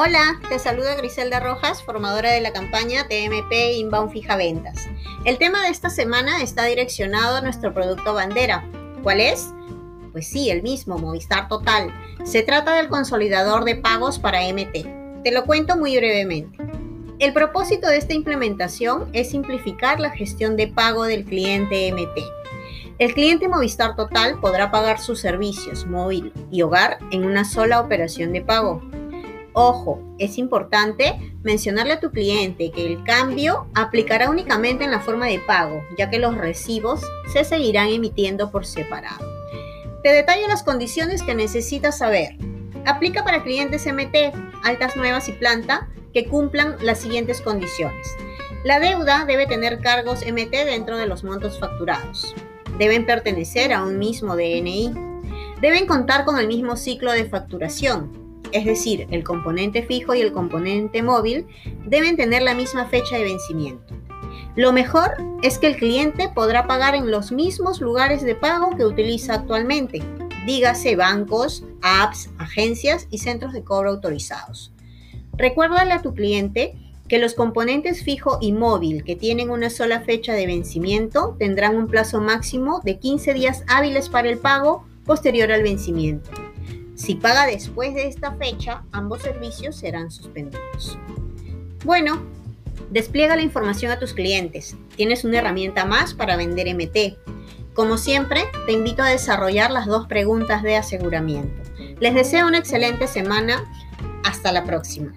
Hola, te saluda Griselda Rojas, formadora de la campaña TMP Inbound Fija Ventas. El tema de esta semana está direccionado a nuestro producto bandera. ¿Cuál es? Pues sí, el mismo, Movistar Total. Se trata del consolidador de pagos para MT. Te lo cuento muy brevemente. El propósito de esta implementación es simplificar la gestión de pago del cliente MT. El cliente Movistar Total podrá pagar sus servicios móvil y hogar en una sola operación de pago Ojo, es importante mencionarle a tu cliente que el cambio aplicará únicamente en la forma de pago, ya que los recibos se seguirán emitiendo por separado. Te detallo las condiciones que necesitas saber. Aplica para clientes MT, altas nuevas y planta que cumplan las siguientes condiciones. La deuda debe tener cargos MT dentro de los montos facturados. Deben pertenecer a un mismo DNI. Deben contar con el mismo ciclo de facturación es decir, el componente fijo y el componente móvil, deben tener la misma fecha de vencimiento. Lo mejor es que el cliente podrá pagar en los mismos lugares de pago que utiliza actualmente, dígase bancos, apps, agencias y centros de cobro autorizados. Recuérdale a tu cliente que los componentes fijo y móvil que tienen una sola fecha de vencimiento tendrán un plazo máximo de 15 días hábiles para el pago posterior al vencimiento. Si paga después de esta fecha, ambos servicios serán suspendidos. Bueno, despliega la información a tus clientes. Tienes una herramienta más para vender MT. Como siempre, te invito a desarrollar las dos preguntas de aseguramiento. Les deseo una excelente semana. Hasta la próxima.